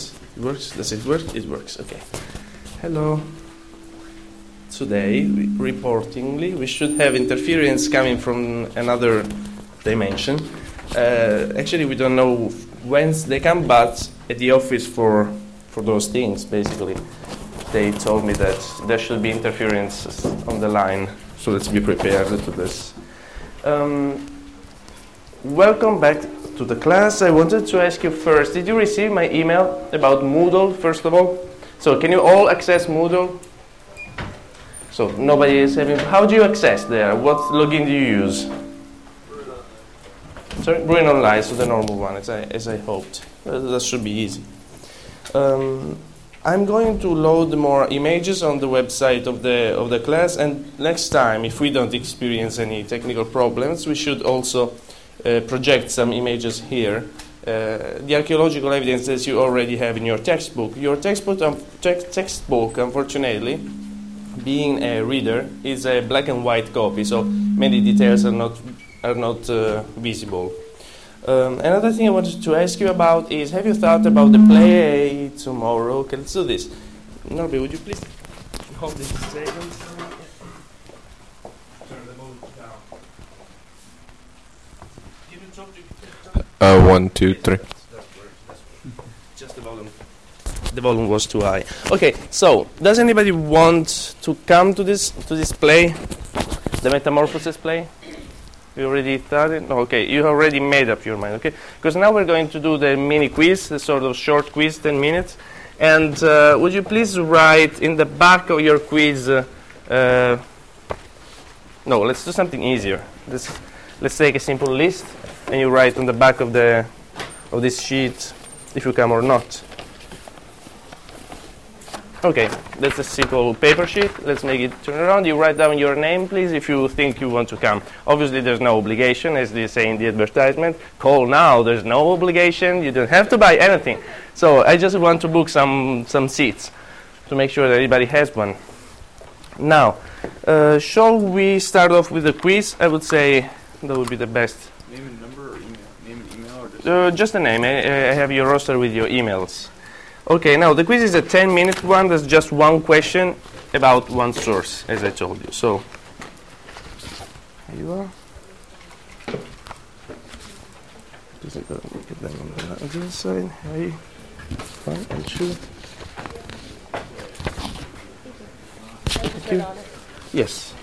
Yes, it works. Does it work? It works. Okay. Hello. Today, reportingly, we should have interference coming from another dimension. Uh, actually, we don't know whence they come, but at the office for for those things, basically, they told me that there should be interference on the line. So let's be prepared to this. Um, welcome back to the class. I wanted to ask you first, did you receive my email about Moodle, first of all? So can you all access Moodle? So nobody is having, how do you access there? What login do you use? Sorry, Bruin Online, so the normal one, as I, as I hoped. Uh, that should be easy. Um, I'm going to load more images on the website of the, of the class, and next time, if we don't experience any technical problems, we should also project some images here. Uh, the archaeological evidence that you already have in your textbook. Your textbook, um, te- textbook, unfortunately, being a reader, is a black and white copy, so many details are not, are not uh, visible. Um, another thing I wanted to ask you about is have you thought about the play tomorrow? Let's do this. Norby, would you please hold this a? Turn the volume down. Give it top to- Uh, one, two, three. Just the volume. The volume was too high. Okay, so does anybody want to come to this to this play, the Metamorphosis play? You already started? No, okay, you already made up your mind, okay? Because now we're going to do the mini quiz, the sort of short quiz, 10 minutes. And uh, would you please write in the back of your quiz, uh, uh, no, let's do something easier. Let's, let's take a simple list, and you write on the back of, the, of this sheet if you come or not. Okay, that's a simple paper sheet. Let's make it turn around. You write down your name, please, if you think you want to come. Obviously, there's no obligation, as they say in the advertisement. Call now. There's no obligation. You don't have to buy anything. So I just want to book some some seats to make sure that everybody has one. Now, uh, shall we start off with the quiz? I would say that would be the best. Name and number or email? Name and email or just Uh, just a name. I, I have your roster with your emails. Okay, now the quiz is a 10 minute one. There's just one question about one source, as I told you. So, here you are. Just like that, get them on the other side. Hey, one and two. Thank you. Yes.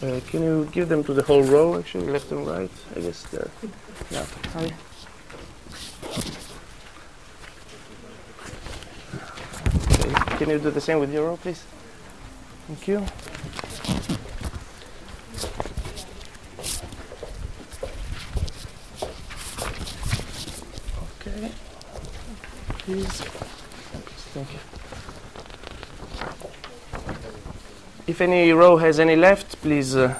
Uh, can you give them to the whole row, actually, left and right? I guess there. Yeah. Hi. Okay. Can you do the same with your row, please? Thank you. Okay. Please. Thank you. If any row has any left, please uh,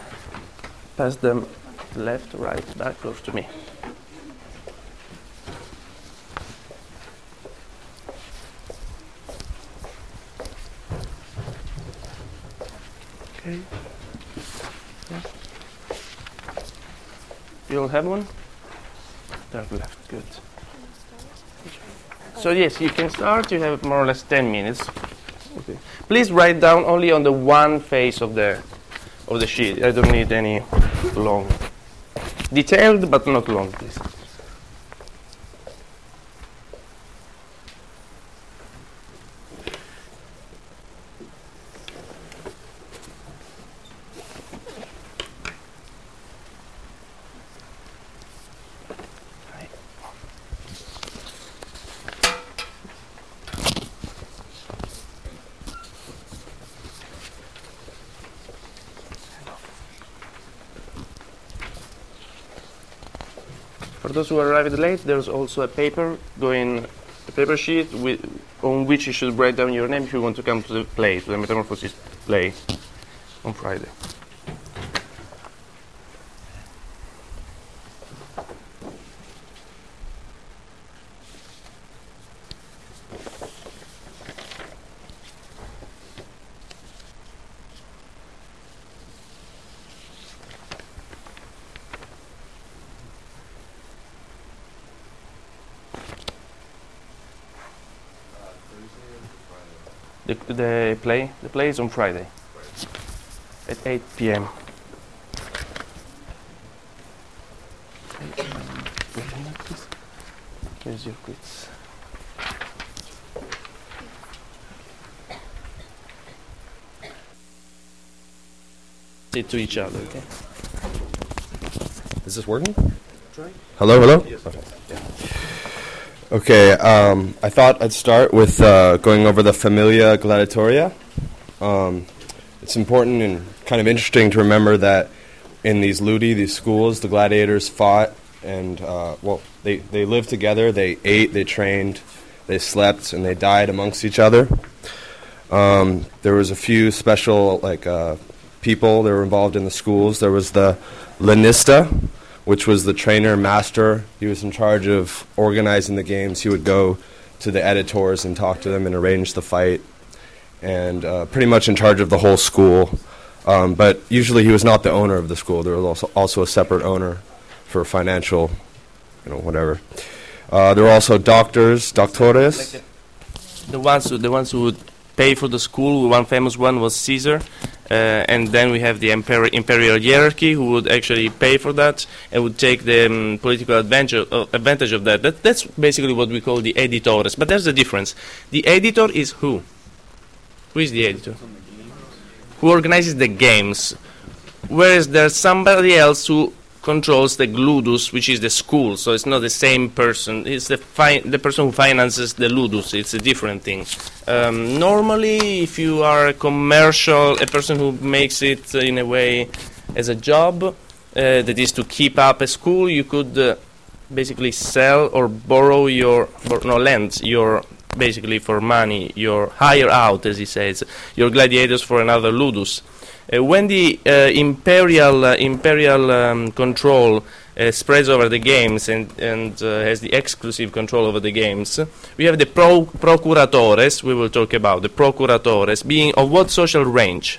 pass them left, right, back, close to me. Okay. Yeah. You all have one? Third left, good. So yes, you can start. You have more or less 10 minutes. Please write down only on the one face of the of the sheet. I don't need any long. Detailed, but not long, please. Those who arrived late, there's also a paper going, a paper sheet with, on which you should write down your name if you want to come to the play, to the Metamorphosis play on Friday. The, the play the play is on Friday at 8 p.m. Here's your quiz. Say to each other, okay? Is this working? Hello, hello. Okay. Okay. Um, I thought I'd start with uh, going over the Familia Gladiatoria. Um, it's important and kind of interesting to remember that in these ludi, these schools, the gladiators fought and uh, well, they they lived together. They ate, they trained, they slept, and they died amongst each other. Um, there was a few special like uh, people that were involved in the schools. There was the Lanista, which was the trainer master. He was in charge of organizing the games. He would go to the editors and talk to them and arrange the fight, and uh, pretty much in charge of the whole school. Um, but usually he was not the owner of the school. There was also, also a separate owner for financial, you know, whatever. Uh, there were also doctors, doctores. The ones who, the ones who would pay for the school. One famous one was Caesar, and then we have the imperial hierarchy who would actually pay for that and would take the um, political advantage, uh, advantage of that. that. That's basically what we call the editores. But there's a difference. The editor is who? Who is the editor? Who organizes the games? Whereas there's somebody else who controls the ludus, which is the school. So it's not the same person. It's the fi- the person who finances the ludus. It's a different thing. Um, normally, if you are a commercial, a person who makes it uh, in a way as a job, uh, that is to keep up a school, you could uh, basically sell or borrow your, bor- no, lend your basically for money, your hire out, as he says, your gladiators for another ludus. Uh, when the uh, imperial uh, imperial um, control uh, spreads over the games and, and uh, has the exclusive control over the games, we have the pro procuratores. We will talk about the procuratores being of what social range?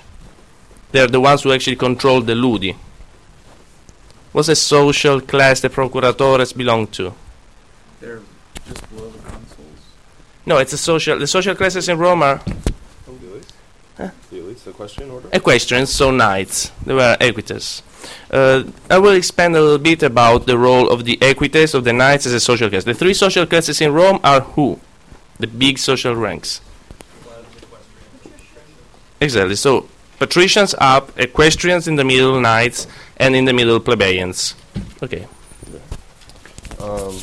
They're the ones who actually control the ludi. What's the social class the procuratores belong to? They're just below the consuls. No, it's a social. The social classes in Rome are The elites, the question order. equestrians, so knights. They were equites. Uh, I will expand a little bit about the role of the equites, of the knights as a social class. The three social classes in Rome are who? The big social ranks. Exactly. So patricians up, equestrians in the middle, knights, and in the middle, plebeians. Okay. Um,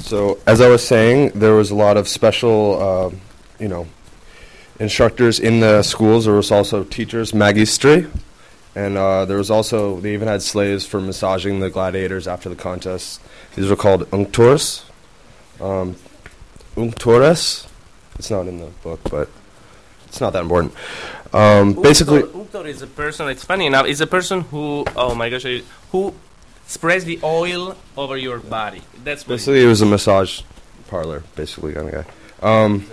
so, as I was saying, there was a lot of special, uh, you know, instructors in the schools. There was also teachers, magistri, and uh, there was also they even had slaves for massaging the gladiators after the contest. These were called unctores. Um, unctores. It's not in the book, but it's not that important. Um, basically, Unctor is a person. It's funny enough. Is a person who. Oh my gosh! Who spreads the oil over your body? That's what. Basically, it was a massage parlor, basically, kind of guy. Um,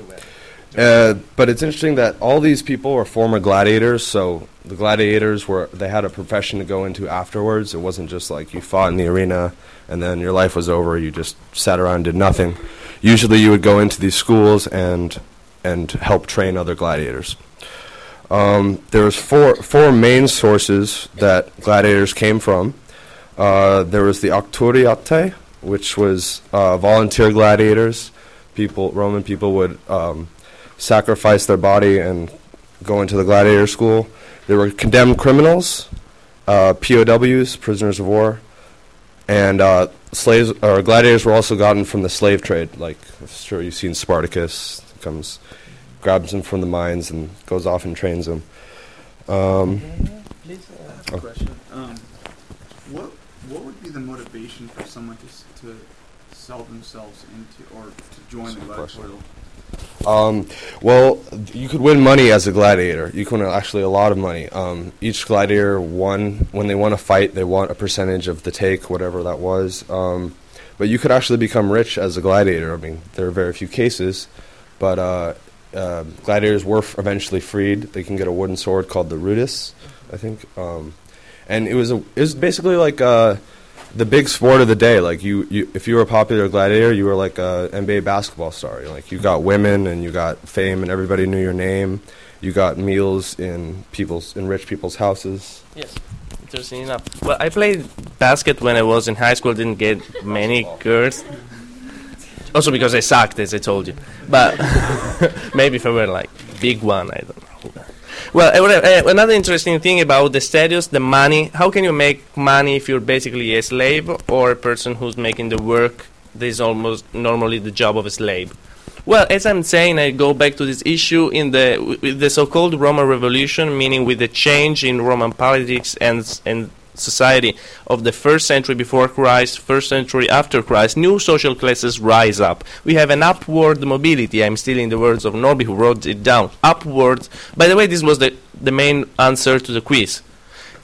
uh, but it's interesting that all these people were former gladiators, so the gladiators were they had a profession to go into afterwards. It wasn't just like you fought in the arena and then your life was over. You just sat around and did nothing. Usually, you would go into these schools and and help train other gladiators. Um, there was four four main sources that gladiators came from. Uh, there was the Auctoriate, which was uh, volunteer gladiators. People, Roman people would um, sacrifice their body and go into the gladiator school. They were condemned criminals, uh, POWs, prisoners of war, and uh, slaves or gladiators were also gotten from the slave trade. Like, I'm sure you've seen Spartacus comes, grabs them from the mines and goes off and trains them. Um, I have a question. Um, what what would be the motivation for someone to to sell themselves into or to join the Good question. gladiatorial? Um, well, you could win money as a gladiator. You can win actually a lot of money. Um, each gladiator won when they won a fight. They want a percentage of the take, whatever that was. Um, but you could actually become rich as a gladiator. I mean, there are very few cases, but uh, uh, gladiators were f- eventually freed. They can get a wooden sword called the rudis, I think. Um, and it was a, it was basically like uh, the big sport of the day. Like you, you, if you were a popular gladiator, you were like a NBA basketball star. Like you got women and you got fame, and everybody knew your name. You got meals in people's in rich people's houses. Yes, interesting enough. Well, I played basket when I was in high school. Didn't get many girls. Also because I sucked, as I told you. But maybe if I were like big one, I don't know. Well, uh, another interesting thing about the status, the money. How can you make money if you're basically a slave or a person who's making the work that is almost normally the job of a slave? Well, as I'm saying, I go back to this issue in the with the so-called Roman Revolution, meaning with the change in Roman politics and and society of the first century before Christ, first century after Christ, new social classes rise up. We have an upward mobility. I'm stealing the words of Norby, who wrote it down. Upward. By the way, this was the, the main answer to the quiz.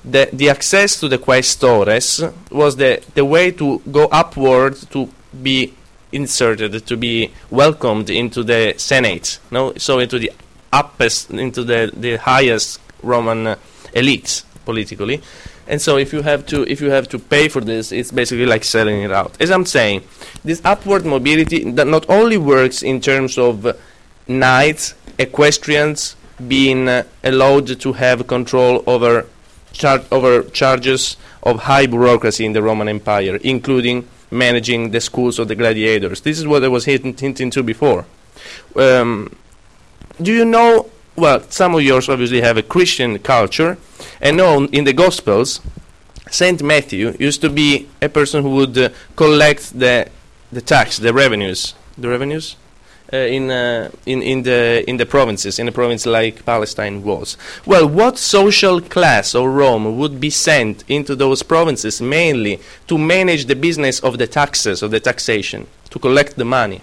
The, the access to the quaestores was the, the way to go upward to be inserted, to be welcomed into the Senate, no? so into the uppest, into the, the highest Roman uh, elites politically. And so if you have to if you have to pay for this, it's basically like selling it out. As I'm saying, this upward mobility that not only works in terms of uh, knights, equestrians being uh, allowed to have control over char- over charges of high bureaucracy in the Roman Empire, including managing the schools of the gladiators. This is what I was hinting, hinting to before. Um, do you know well, some of yours obviously have a Christian culture, and know in the Gospels, Saint Matthew used to be a person who would uh, collect the the tax, the revenues, the revenues uh, in uh, in in the in the provinces, in a province like Palestine was. Well, what social class of Rome would be sent into those provinces mainly to manage the business of the taxes, of the taxation, to collect the money?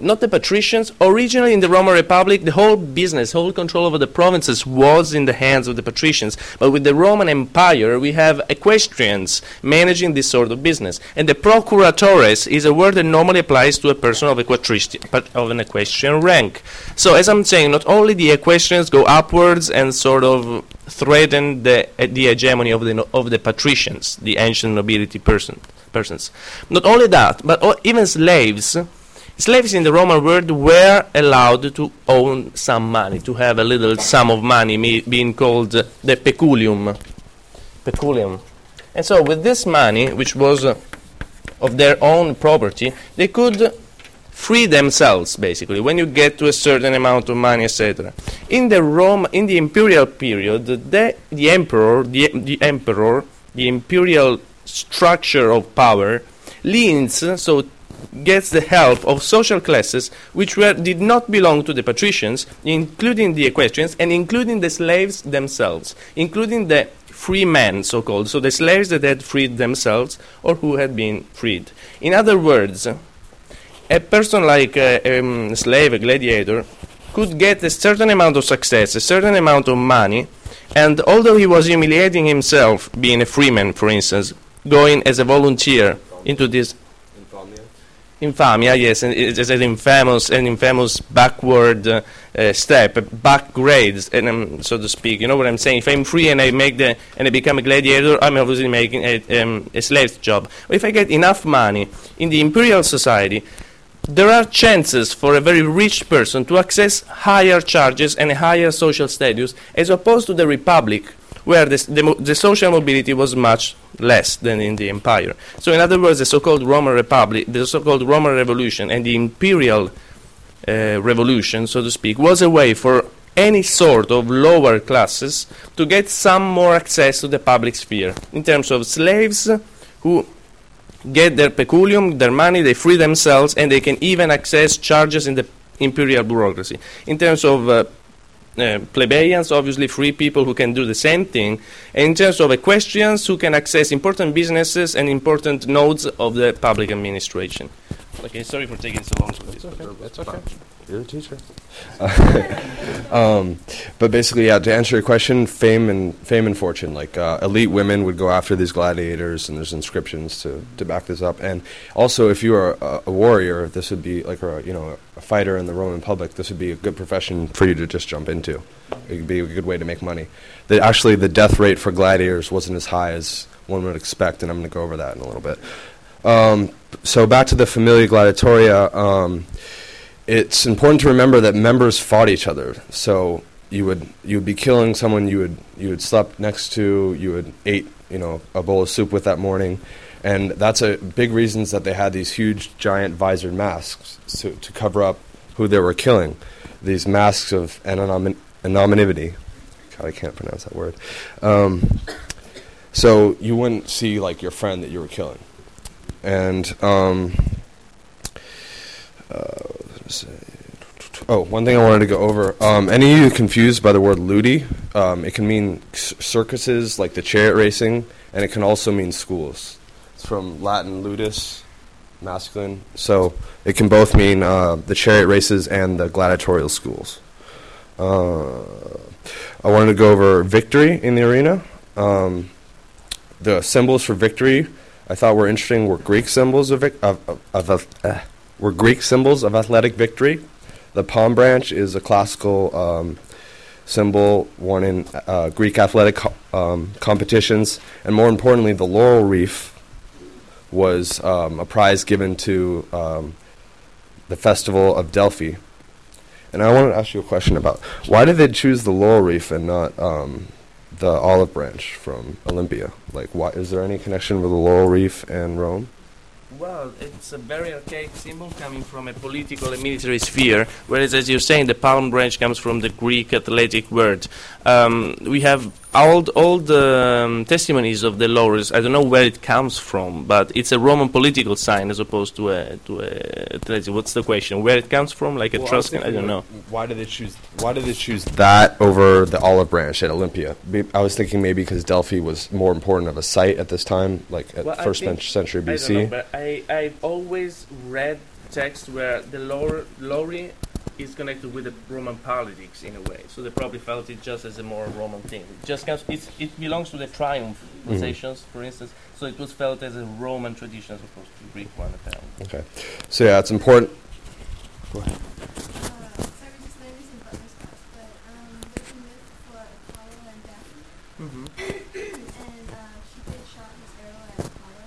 Not the patricians. Originally, in the Roman Republic, the whole business, whole control over the provinces was in the hands of the patricians. But with the Roman Empire, we have equestrians managing this sort of business. And the procuratores is a word that normally applies to a person of, of an equestrian rank. So, as I'm saying, not only the equestrians go upwards and sort of threaten the, uh, the hegemony of the, of the patricians, the ancient nobility person, persons. Not only that, but even slaves slaves in the Roman world were allowed to own some money, to have a little sum of money, being called uh, the peculium. Peculium. And so, with this money, which was uh, of their own property, they could free themselves basically when you get to a certain amount of money etc in the rome in the imperial period the, the emperor the, the emperor the imperial structure of power leans so gets the help of social classes which were, did not belong to the patricians, including the equestrians and including the slaves themselves, including the free men, so called, so the slaves that had freed themselves or who had been freed. In other words, a person like a, um, slave, a gladiator, could get a certain amount of success, a certain amount of money, and although he was humiliating himself, being a freeman, for instance, going as a volunteer into this Infamia, yes, it's an infamous, an infamous backward uh, uh, step, back grades, and um, so to speak. You know what I'm saying? If I'm free and I make the and I become a gladiator, I'm obviously making a, um, a slave job. if I get enough money in the imperial society, there are chances for a very rich person to access higher charges and a higher social status, as opposed to the republic, where the, the, social mobility was much less than in the empire. So, in other words, the so-called Roman Republic, the so-called Roman Revolution, and the imperial uh, revolution, so to speak, was a way for any sort of lower classes to get some more access to the public sphere in terms of slaves who get their peculium, their money, they free themselves, and they can even access charges in the imperial bureaucracy. In terms of uh, uh, plebeians, obviously free people who can do the same thing, and in terms of equestrians who can access important businesses and important nodes of the public administration. Okay, sorry for taking so long with this. Okay, that's okay. You're a teacher. um, but basically, yeah. To answer your question, fame and fame and fortune. Like uh, elite women would go after these gladiators, and there's inscriptions to, to back this up. And also, if you are a, a warrior, this would be like a you know a, a fighter in the Roman public, this would be a good profession for you to just jump into. It would be a good way to make money. The, actually, the death rate for gladiators wasn't as high as one would expect, and I'm going to go over that in a little bit. Um, so back to the Familia Gladiatoria. Um, it's important to remember that members fought each other. So you would you would be killing someone you would you would slept next to, you would ate you know a bowl of soup with that morning, and that's a big reasons that they had these huge giant visored masks to, to cover up who they were killing. These masks of anonym- anonymity. God, I can't pronounce that word. Um, so you wouldn't see like your friend that you were killing, and um, uh, oh, one thing I wanted to go over. Um, any of you confused by the word ludi? Um, it can mean circuses, like the chariot racing, and it can also mean schools. It's from Latin ludus, masculine. So it can both mean uh, the chariot races and the gladiatorial schools. Uh, I wanted to go over victory in the arena. Um, the symbols for victory I thought were interesting were Greek symbols of, vic- of, of, of uh, were Greek symbols of athletic victory. The palm branch is a classical um, symbol worn in uh, Greek athletic co- um, competitions, and more importantly, the laurel wreath was um, a prize given to um, the festival of Delphi. And I wanted to ask you a question about why did they choose the laurel wreath and not um, the olive branch from Olympia? Like, why is there any connection with the laurel wreath and Rome? Well, it's a very archaic symbol coming from a political and military sphere, whereas, as you're saying, the palm branch comes from the Greek athletic word. Um, we have all, all the um, testimonies of the laurels. I don't know where it comes from, but it's a Roman political sign as opposed to a to a athletic. What's the question? Where it comes from? Like Well, I Etruscan? I thinking, don't know. Why did they choose? Why did they choose that over the olive branch at Olympia? Be- I was thinking maybe because Delphi was more important of a site at this time, like at Well, first think- century I don't BC. know, but I I've always read texts where the lore lorry is connected with the Roman politics in a way. So they probably felt it just as a more Roman thing. It just comes. It's, it belongs to the triumph Mhm. processions, for instance. So it was felt as a Roman tradition as opposed to the Greek one. Apparently. okay, so yeah, it's important. Go ahead. Uh, sorry, just maybe some Butler's class, but um, there's a myth for Apollo and Daphne, Mm-hmm. and uh, Cupid shot his arrow at Apollo,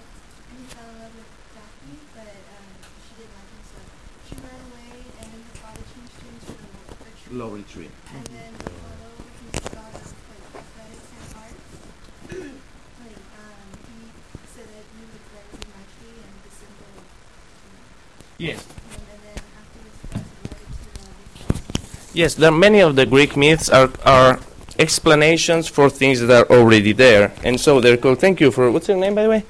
and he fell in love with Daphne, but um, she didn't like him, so she ran away, and then her father changed her into a, a tree, and then Apollo, who's the god of like athletics and arts, like um, he said that you would grow my tree, and the symbol, Yes. know, and, and then afterwards, it was related to uh, the Yes, there are many of the Greek myths are, are explanations for things that are already there, and so they're called. Thank you for what's your name, by the way?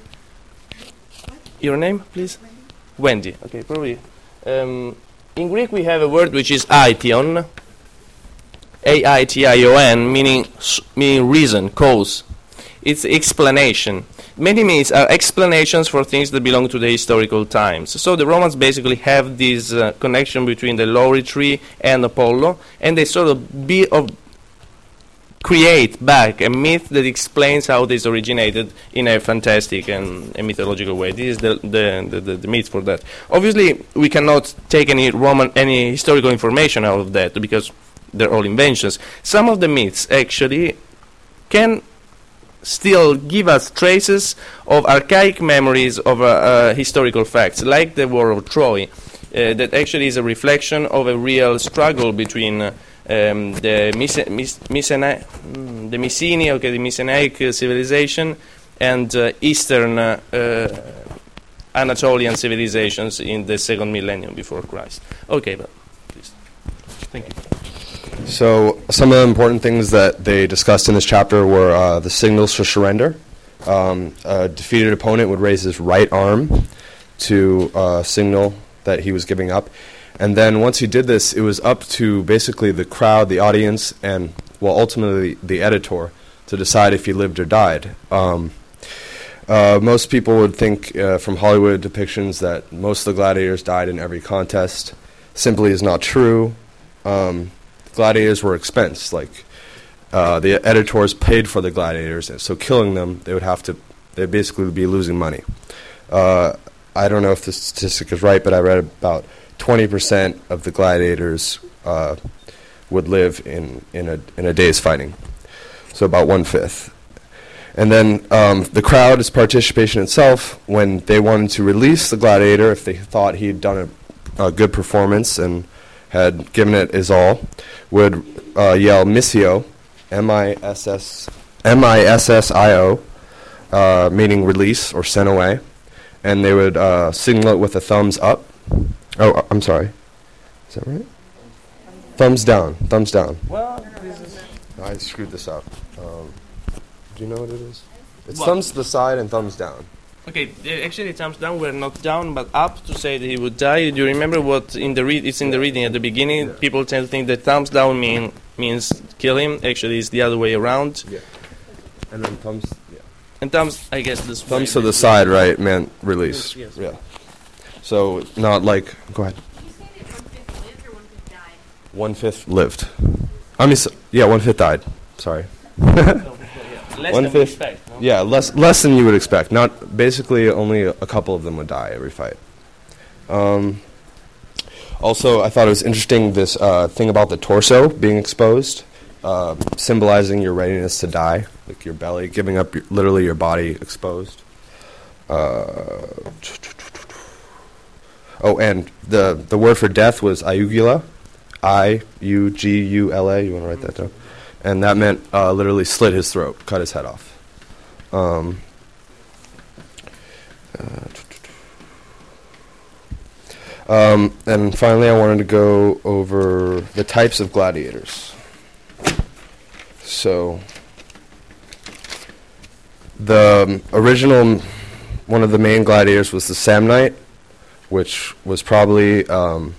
Your name, please. Wendy. Okay, probably. Um, in Greek, we have a word which is aition, A-I-T-I-O-N, meaning meaning reason, cause. It's explanation. Many myths are explanations for things that belong to the historical times. So the Romans basically have this uh, connection between the laurel tree and Apollo, and they sort of be of create back a myth that explains how this originated in a fantastic and a mythological way. This is the, the, the, the, the myth for that. Obviously, we cannot take any Roman, any historical information out of that because they're all inventions. Some of the myths actually can still give us traces of archaic memories of uh, uh, historical facts, like the War of Troy, uh, that actually is a reflection of a real struggle between uh, um, the Myce- Mys- Mycena- mm, the Mycenae, okay, the Mycenaic civilization, and uh, Eastern uh, Anatolian civilizations in the second millennium before Christ. Okay, but please. Thank you. So some of the important things that they discussed in this chapter were uh, the signals for surrender. Um, a defeated opponent would raise his right arm to uh, signal that he was giving up. And then once he did this, it was up to basically the crowd, the audience, and, well, ultimately the editor to decide if he lived or died. Um, uh, most people would think uh, from Hollywood depictions that most of the gladiators died in every contest. Simply is not true. Um, gladiators were expensed. Like uh, the editors paid for the gladiators, and so killing them, they would have to. They'd basically would be losing money. Uh, I don't know if the statistic is right, but I read about 20% of the gladiators uh, would live in, in, a, in a day's fighting. So about one fifth. And then um, the crowd is participation itself. When they wanted to release the gladiator, if they thought he'd done a, a good performance and had given it his all, would uh, yell "missio," M-I-S-S, M-I-S-S-I-O, uh, meaning release or sent away, and they would uh, signal it with a thumbs up. Oh, uh, I'm sorry. Is that right? Thumbs down. Thumbs down. Well, I screwed this up. Um, do you know what it is? It's What? thumbs to the side and thumbs down. Okay, uh, actually, thumbs down were not down, but up to say that he would die. Do you remember what in the read? It's in the reading at the beginning. People tend to think that thumbs down mean means kill him. Actually, it's the other way around. Yeah. And then thumbs. Yeah. And thumbs, I guess, this Thumbs to the side, right? Meant release. Yes, Yeah. So not like. Go ahead. Did you say that one fifth lived or one fifth died? One fifth lived. I mean, s yeah, one fifth died. Sorry. one fifth. One than we fifth- expect, no? Yeah, less less than you would expect. Not basically only a, couple of them would die every fight. Um, also, I thought it was interesting this uh, thing about the torso being exposed, uh, symbolizing your readiness to die, like your belly, giving up your, literally your body exposed. Uh, oh, and the the word for death was iugula, I U G U L A. You want to write that down? And that meant uh, literally slit his throat, cut his head off. Um, uh, um, and finally, I wanted to go over the types of gladiators. So, the original, one of the main gladiators was the Samnite, which was probably um,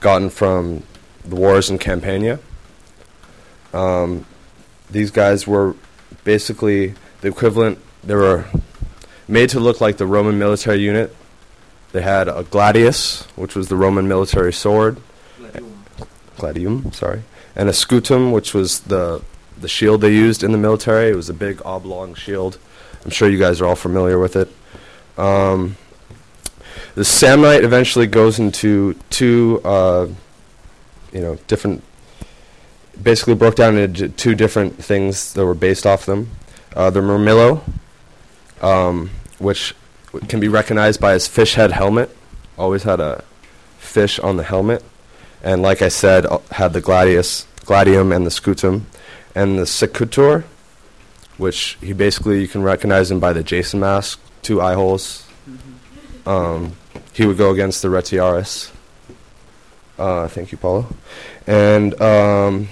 gotten from the wars in Campania. Um, these guys were basically the equivalent. They were made to look like the Roman military unit. They had a gladius, which was the Roman military sword, gladium, sorry, and a scutum, which was the the shield they used in the military. It was a big oblong shield. I'm sure you guys are all familiar with it. Um, the Samnite eventually goes into two, uh, you know, different. Basically, broke down into two different things that were based off them. Uh, the Murmillo, um, which can be recognized by his fish head helmet. Always had a fish on the helmet, and like I said, uh, had the gladius, gladium, and the scutum, and the secutor, which he basically you can recognize him by the Jason mask, two eye holes. Um, he would go against the Retiarius. Uh, thank you, Paulo. And um,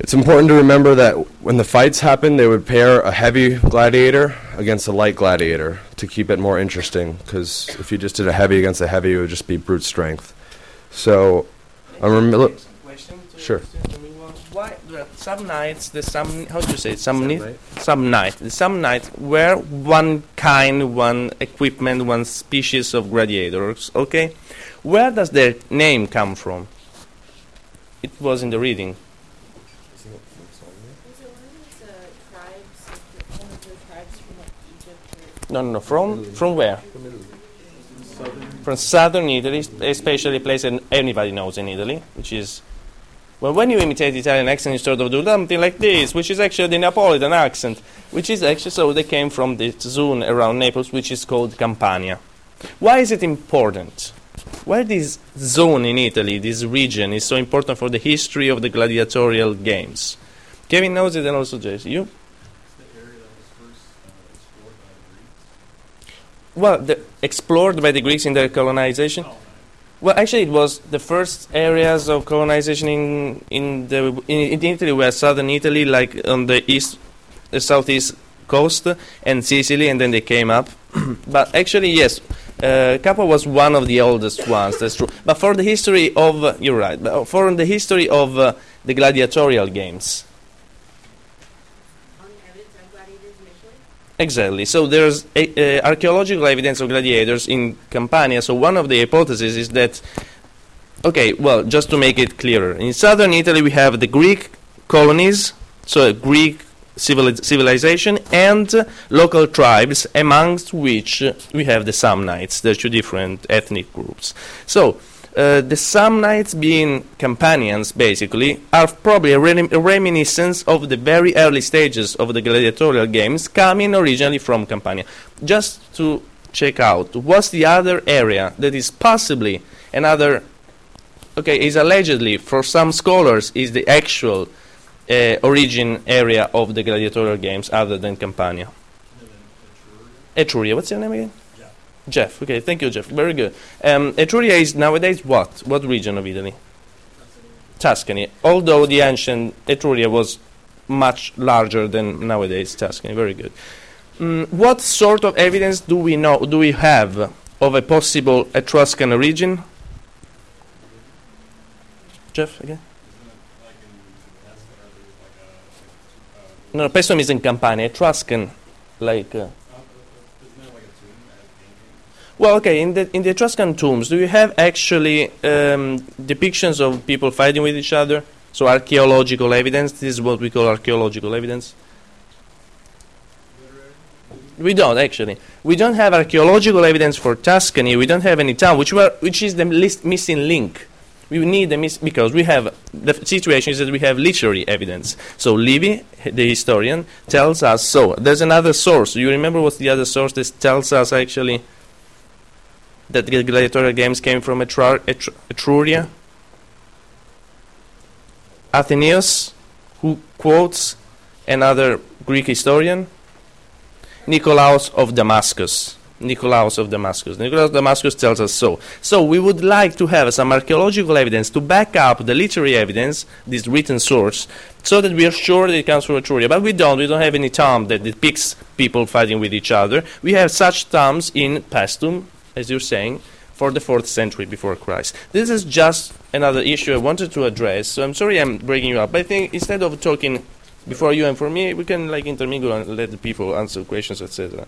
it's important to remember that when the fights happened, they would pair a heavy gladiator against a light gladiator to keep it more interesting. Because if you just did a heavy against a heavy, it would just be brute strength. So, I remember. Question Sure. to me was, Why Samnites the some how do you say it? some ni- some night some night were one kind one equipment one species of gladiators okay where does their name come from it was in the reading Was it one of those uh, tribes, like, one of the tribes from like Egypt or no no no from from where from southern Italy especially a place that anybody knows in Italy which is well, when you imitate Italian accent, you sort of do something like this, which is actually the Neapolitan accent, which is actually so they came from this zone around Naples, which is called Campania. Why is it important? Why this zone in Italy, this region, is so important for the history of the gladiatorial games? Kevin knows it, and also Jesse. You? Well, the, explored by the Greeks in their colonization. Well, actually, it was the first areas of colonization in in the in, in Italy were southern Italy, like on the east, the southeast coast, and Sicily, and then they came up. but actually, yes, uh, was one of the oldest ones. That's true. But for the history of, you're right. But for the history of uh, the gladiatorial games, on the evidence of gladiators initially? Exactly. So there's a, archaeological evidence of gladiators in Campania. So one of the hypotheses is that, okay, well, just to make it clearer, in southern Italy we have the Greek colonies, so Greek civili- civilization, and uh, local tribes, amongst which we have the Samnites. They're two different ethnic groups. So Uh, the Samnites, being Campanians basically, are probably a, rem- a reminiscence of the very early stages of the gladiatorial games, coming originally from Campania. Just to check out, what's the other area that is possibly another, okay, is allegedly, for some scholars, is the actual uh, origin area of the gladiatorial games other than Campania? Etruria. What's your name again? Jeff. Okay, thank you, Jeff. Very good. Um, Etruria is nowadays what? What region of Italy? Tuscany. Although the ancient Etruria was much larger than nowadays Tuscany. Very good. Mm, what sort of evidence do we know? Do we have of a possible Etruscan origin? Jeff again. No, Paestum is in Campania. Etruscan, like. Uh, well, okay. In the in the Etruscan tombs, do you have actually um, depictions of people fighting with each other? So archaeological evidence. This is what we call archaeological evidence. We don't actually. We don't have archaeological evidence for Tuscany. We don't have any town, which were which is the list missing link. We need the miss because we have the situation is that we have literary evidence. So Livy, the historian, tells us so. There's another source. You remember what's the other source that tells us actually that the gladiatorial games came from Etru- Etru- Etruria? Athenaeus, who quotes another Greek historian, Nicolaus of Damascus. Nicolaus of Damascus. Nicolaus of Damascus tells us so. So we would like to have some archaeological evidence to back up the literary evidence, this written source, so that we are sure that it comes from Etruria. But we don't. We don't have any tomb that depicts people fighting with each other. We have such tombs in Paestum, as you're saying, for the fourth century before Christ. This is just another issue I wanted to address. So I'm sorry I'm breaking you up. But I think instead of talking before you and for me, we can like intermingle and let the people answer questions, etc.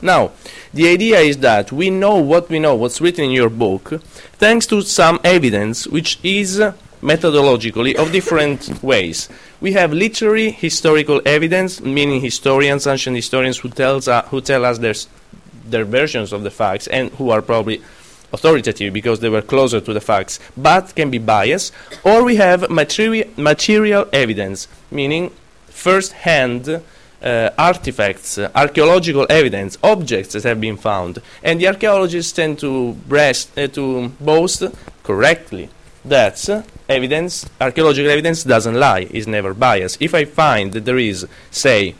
Now, the idea is that we know what we know, what's written in your book, thanks to some evidence which is methodologically of different ways. We have literary historical evidence, meaning historians, ancient historians who tells uh, who tell us their s- their versions of the facts and who are probably authoritative because they were closer to the facts, but can be biased. Or we have materi- material evidence, meaning first-hand uh, artifacts, uh, archaeological evidence, objects that have been found, and the archaeologists tend to breast, uh, to boast correctly that evidence, archaeological evidence, doesn't lie, is never biased. If I find that there is, say,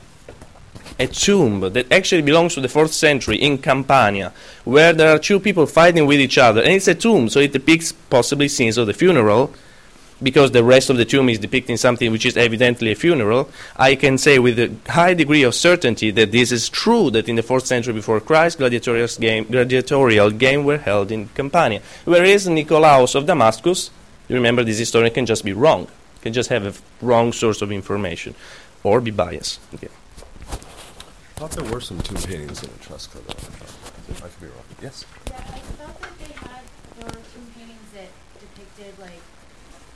a tomb that actually belongs to the fourth century in Campania, where there are two people fighting with each other, and it's a tomb, so it depicts possibly scenes of the funeral, because the rest of the tomb is depicting something which is evidently a funeral, I can say with a high degree of certainty that this is true, that in the fourth century before Christ, gladiatorial game, gladiatorial game were held in Campania. Whereas Nicolaus of Damascus, you remember this historian can just be wrong, can just have a wrong source of information, or be biased. Okay. I thought there were some tomb paintings in Etrusca, though. I could be wrong. Yes. Yeah, I thought that they had, there were tomb paintings that depicted like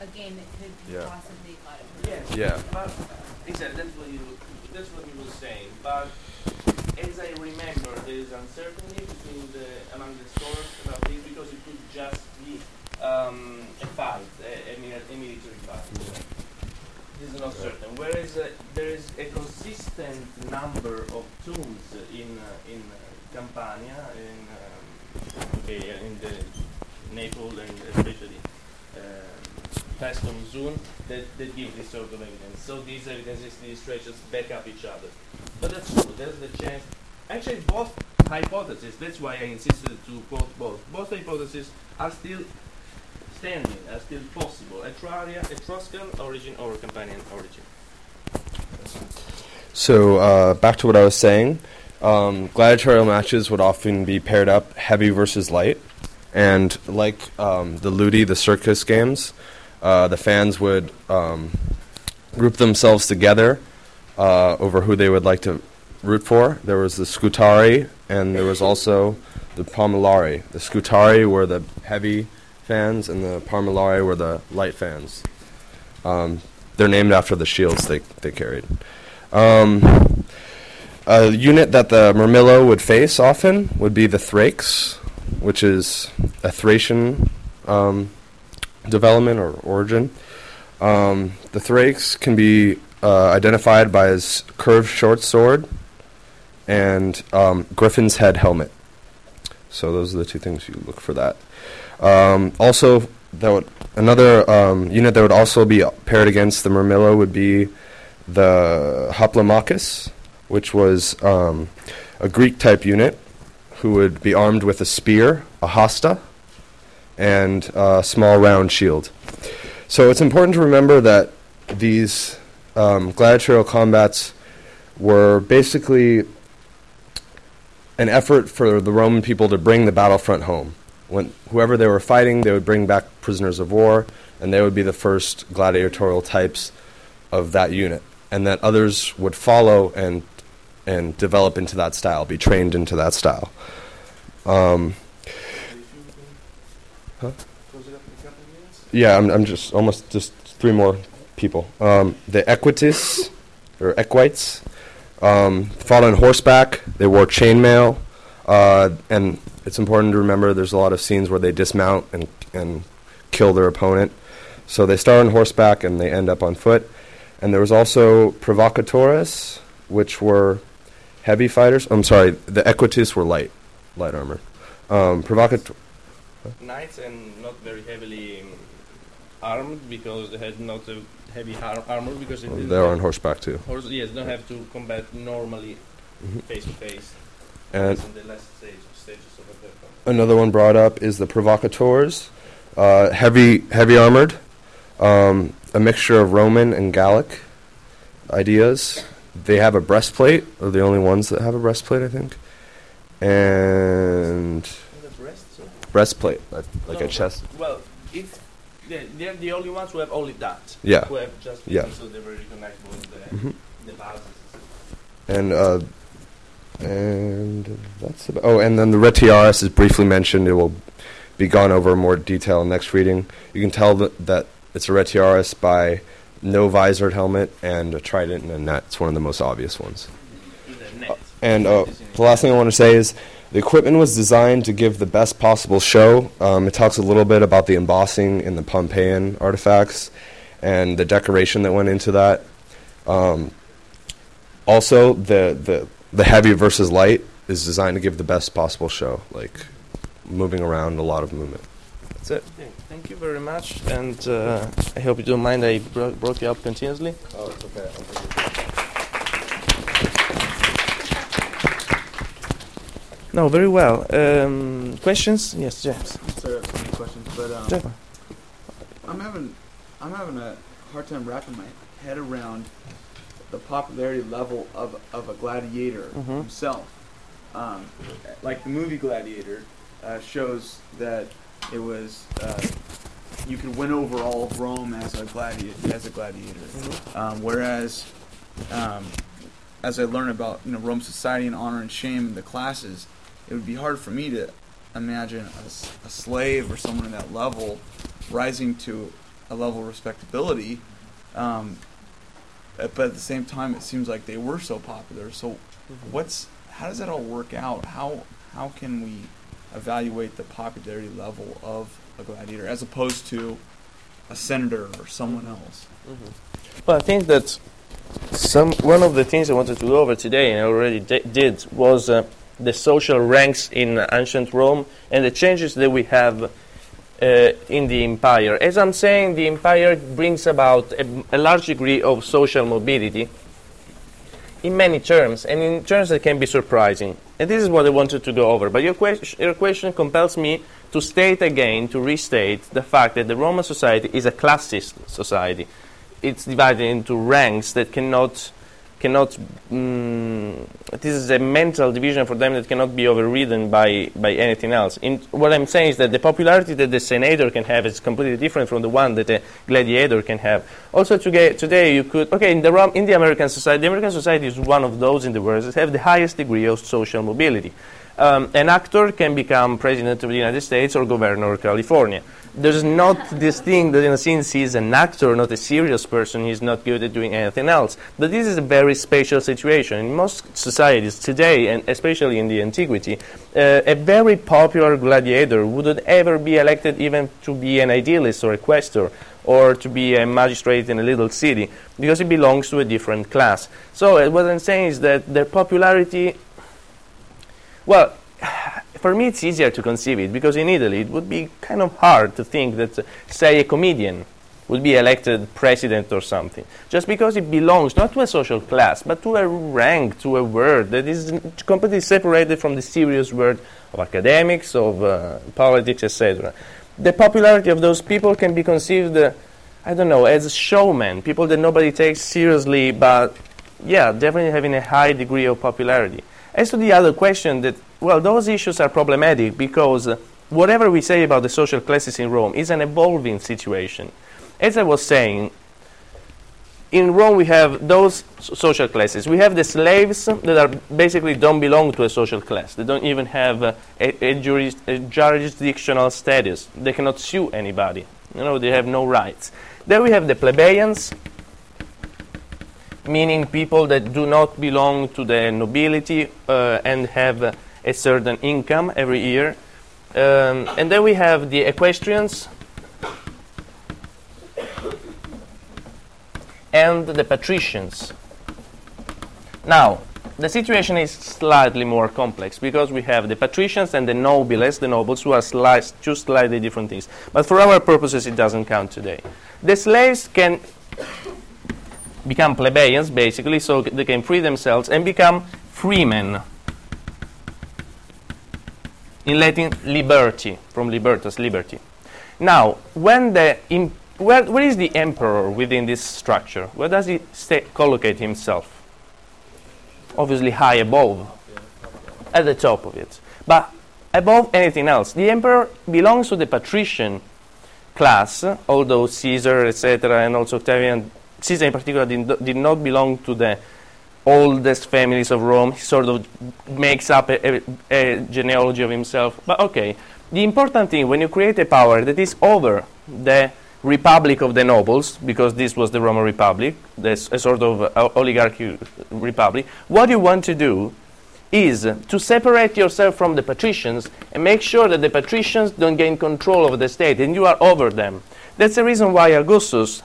a game that could be Yeah. possibly thought of. Yeah. But exactly, that's what you that's what you were saying. But as I remember, there is uncertainty between the among the scholars about this because it could just be um, a fight, a, a, mili- a military fight. Is not certain. Whereas uh, there is a consistent number of tombs in uh, in uh, Campania, in um, okay, uh, in the Naples and especially. Um, Paestum zone that, that give this sort of evidence. So these evidences, these traces back up each other. But that's true, there's the chance. Actually, both hypotheses, that's why I insisted to quote both. Both hypotheses are still standing, are still possible. Etruria, Etruscan origin or Campanian origin. So uh, back to what I was saying. Um, gladiatorial matches would often be paired up heavy versus light, and like um, the Ludi, the circus games, uh, the fans would um, group themselves together uh, over who they would like to root for. There was the Scutarii, and there was also the Parmularii. The Scutarii were the heavy fans, and the Parmularii were the light fans. Um, they're named after the shields they, they carried. Um, a unit that the Murmillo would face often would be the Thrakes, which is a Thracian um, development or origin. Um, the Thrakes can be uh, identified by his curved short sword and um, Griffin's head helmet. So those are the two things you look for that. Um, also, that would, another um, unit that would also be paired against the Murmillo would be the Hoplomachus, which was um, a Greek type unit who would be armed with a spear, a hasta, and a small round shield. So it's important to remember that these um, gladiatorial combats were basically an effort for the Roman people to bring the battlefront home. When whoever they were fighting, they would bring back prisoners of war, and they would be the first gladiatorial types of that unit, and that others would follow and and develop into that style, be trained into that style. Um, Huh? yeah, I'm, I'm just almost just three more people. Um, the Equites or Equites um, fought on horseback. They wore chainmail, uh, and it's important to remember there's a lot of scenes where they dismount and and kill their opponent. So they start on horseback and they end up on foot. And there was also provocatores, which were heavy fighters. I'm sorry, the Equites were light, light armor. Um, provocator. Knights and not very heavily um, armed because they had not a heavy har- armor because they didn't They're on horseback too. horse. Yes, don't have to combat normally Mhm. face to face. And the last stage, stages of a battle. Another one brought up is the provocatores, uh, heavy heavy armored, um, a mixture of Roman and Gallic ideas. They have a breastplate. They're the only ones that have a breastplate, I think. And breastplate, like, like No, a chest. Well, it's they're, they're the only ones who have only that. Yeah. Who have just Yeah. so they're very recognizable in the hmm the. And uh, and that's about. Oh, and then the retiarius is briefly mentioned. It will be gone over in more detail in next reading. You can tell that, that it's a retiarius by no visored helmet and a trident and. It's one of the most obvious ones. Net. And uh, the last thing I want to say is the equipment was designed to give the best possible show. Um, it talks a little bit about the embossing in the Pompeian artifacts and the decoration that went into that. Um, also, the, the, the heavy versus light is designed to give the best possible show, like moving around, a lot of movement. That's it. Okay, Thank you very much, and uh, I hope you don't mind I bro- brought you up continuously. Oh, it's okay. No, very well. Um, questions? Yes, James. Sorry, I have so many questions, but um, James. I'm having I'm having a hard time wrapping my head around the popularity level of of a gladiator Mhm. himself. Um, like the movie Gladiator uh, shows that it was uh, you could win over all of Rome as a gladiator as a gladiator. Um, whereas, um, as I learn about you know Rome society and honor and shame and the classes, it would be hard for me to imagine a slave or someone at that level rising to a level of respectability. Um, but at the same time, it seems like they were so popular. So, mm-hmm. what's how does that all work out? How how can we evaluate the popularity level of a gladiator as opposed to a senator or someone mm-hmm. else? Mm-hmm. Well, I think that some one of the things I wanted to go over today, and I already di- did, was uh, the social ranks in ancient Rome and the changes that we have uh, in the empire. As I'm saying, the empire brings about a, a large degree of social mobility in many terms, and in terms that can be surprising. And this is what I wanted to go over. But your, question, your question compels me to state again, to restate the fact that the Roman society is a classist society. It's divided into ranks that cannot, cannot. Mm, this is a mental division for them that cannot be overridden by, by anything else. In, what I'm saying is that the popularity that the senator can have is completely different from the one that a gladiator can have. Also, today, today you could okay in the in the American society, the American society is one of those in the world that have the highest degree of social mobility. Um, an actor can become president of the United States or governor of California. There's not this thing that, you know, since he's an actor, not a serious person, he's not good at doing anything else. But this is a very special situation. In most societies today, and especially in the antiquity, uh, a very popular gladiator wouldn't ever be elected even to be an idealist or a questor or to be a magistrate in a little city because he belongs to a different class. So uh, what I'm saying is that their popularity, well, for me it's easier to conceive it because in Italy it would be kind of hard to think that, uh, say, a comedian would be elected president or something just because it belongs not to a social class but to a rank, to a word that is completely separated from the serious word of academics, of uh, politics, etc. The popularity of those people can be conceived, uh, I don't know, as showmen, people that nobody takes seriously, but yeah, definitely having a high degree of popularity. As to the other question, that well, those issues are problematic because uh, whatever we say about the social classes in Rome is an evolving situation. As I was saying, in Rome we have those social classes. We have the slaves that are basically don't belong to a social class. They don't even have uh, a, a, juris, a jurisdictional status. They cannot sue anybody. You know, they have no rights. Then we have the plebeians, meaning people that do not belong to the nobility uh, and have a certain income every year. Um, and then we have the equestrians and the patricians. Now, the situation is slightly more complex because we have the patricians and the nobles, the nobles, who are slice, two slightly different things. But for our purposes, it doesn't count today. The slaves can become plebeians, basically, so they can free themselves and become freemen. In Latin, liberty, from libertas, liberty. Now, when the where, where is the emperor within this structure? Where does he collocate himself? Obviously, high above, at the top of it. But above anything else, the emperor belongs to the patrician class, although Caesar, etc., and also Octavian, Caesar in particular, did, did not belong to the oldest families of Rome. He sort of makes up a, a, a genealogy of himself. But okay, the important thing when you create a power that is over the republic of the nobles, because this was the Roman Republic, this, a sort of uh, oligarchy republic, what you want to do is to separate yourself from the patricians and make sure that the patricians don't gain control over the state and you are over them. That's the reason why Augustus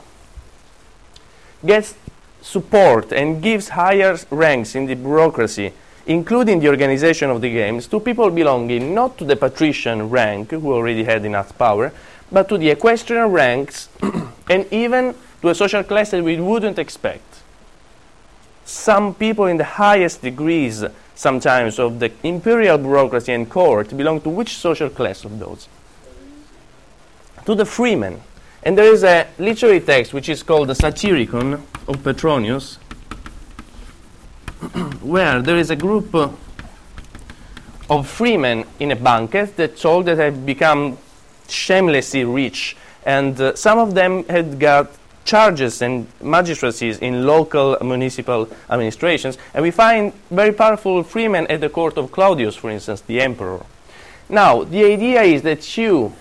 gets support and gives higher ranks in the bureaucracy, including the organization of the games, to people belonging not to the patrician rank, who already had enough power, but to the equestrian ranks and even to a social class that we wouldn't expect. Some people in the highest degrees, sometimes, of the imperial bureaucracy and court belong to which social class of those? To the freemen. And there is a literary text which is called the Satyricon of Petronius, where there is a group uh, of freemen in a banquet that told that had become shamelessly rich, and uh, some of them had got charges and magistracies in local municipal administrations, and we find very powerful freemen at the court of Claudius, for instance, the emperor. Now, the idea is that you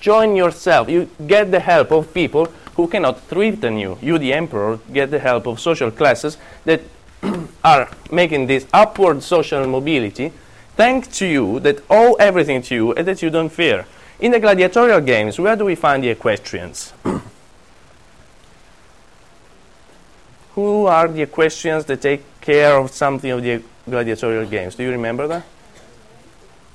join yourself, you get the help of people who cannot threaten you. You, the emperor, get the help of social classes that are making this upward social mobility, thanks to you, that owe everything to you, and that you don't fear. In the gladiatorial games, where do we find the equestrians? Who are the equestrians that take care of something of the gladiatorial games? Do you remember that?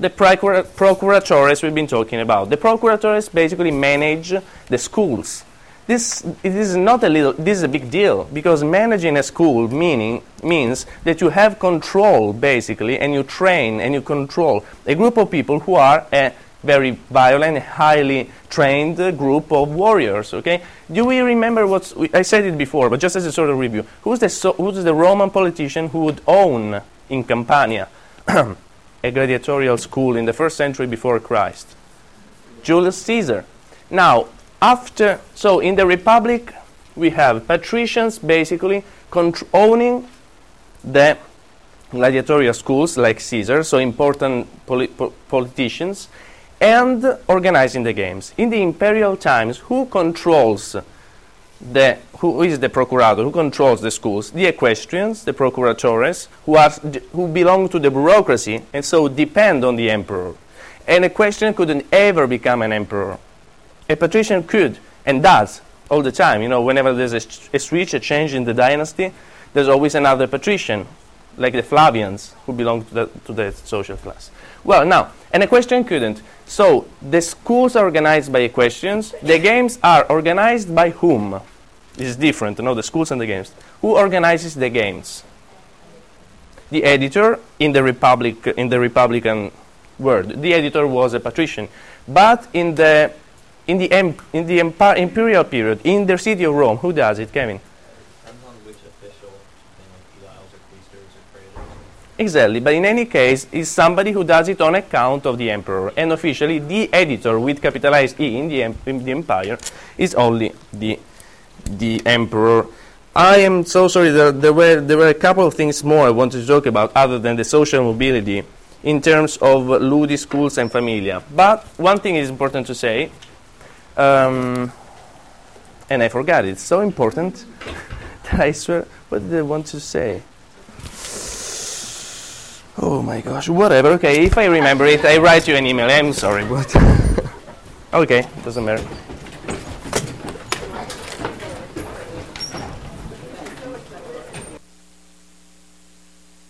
The procura- procuratores we've been talking about. The procuratores basically manage the schools. This, it is not a little, this is a big deal because managing a school meaning, means that you have control basically and you train and you control a group of people who are a very violent, highly trained group of warriors. Okay, do we remember what I said it before, but just as a sort of review, who's the so, who's the Roman politician who would own in Campania a gladiatorial school in the first century before Christ? Julius Caesar. Now, after so in the Republic, we have patricians basically owning the gladiatorial schools like Caesar, so important poli- po- politicians, and organizing the games. In the imperial times, who controls the who is the procurator? Who controls the schools? The equestrians, the procuratores, who are who belong to the bureaucracy and so depend on the emperor. An equestrian couldn't ever become an emperor. A patrician could and does all the time. You know, whenever there's a, a switch, a change in the dynasty, there's always another patrician, like the Flavians, who belong to the, to the social class. Well, now, an equestrian couldn't. So the schools are organized by equestrians. The games are organized by whom? This is different, you know, the schools and the games. Who organizes the games? The editor in the Republic, in the Republican world. The editor was a patrician, but in the in the em- in the empi- imperial period, in the city of Rome, who does it, Kevin? Depends on which official, something like or Quaestors or Praetors. Exactly, but in any case, is somebody who does it on account of the emperor, and officially, the editor with capitalized E in the, em- in the empire is only the the emperor. I am so sorry. There, there were there were a couple of things more I wanted to talk about other than the social mobility in terms of Ludi schools and familia. But one thing is important to say, um, and I forgot. It's so important that I swear. What did I want to say? Oh my gosh, whatever. Okay, if I remember it, I write you an email. I'm sorry, but okay, doesn't matter.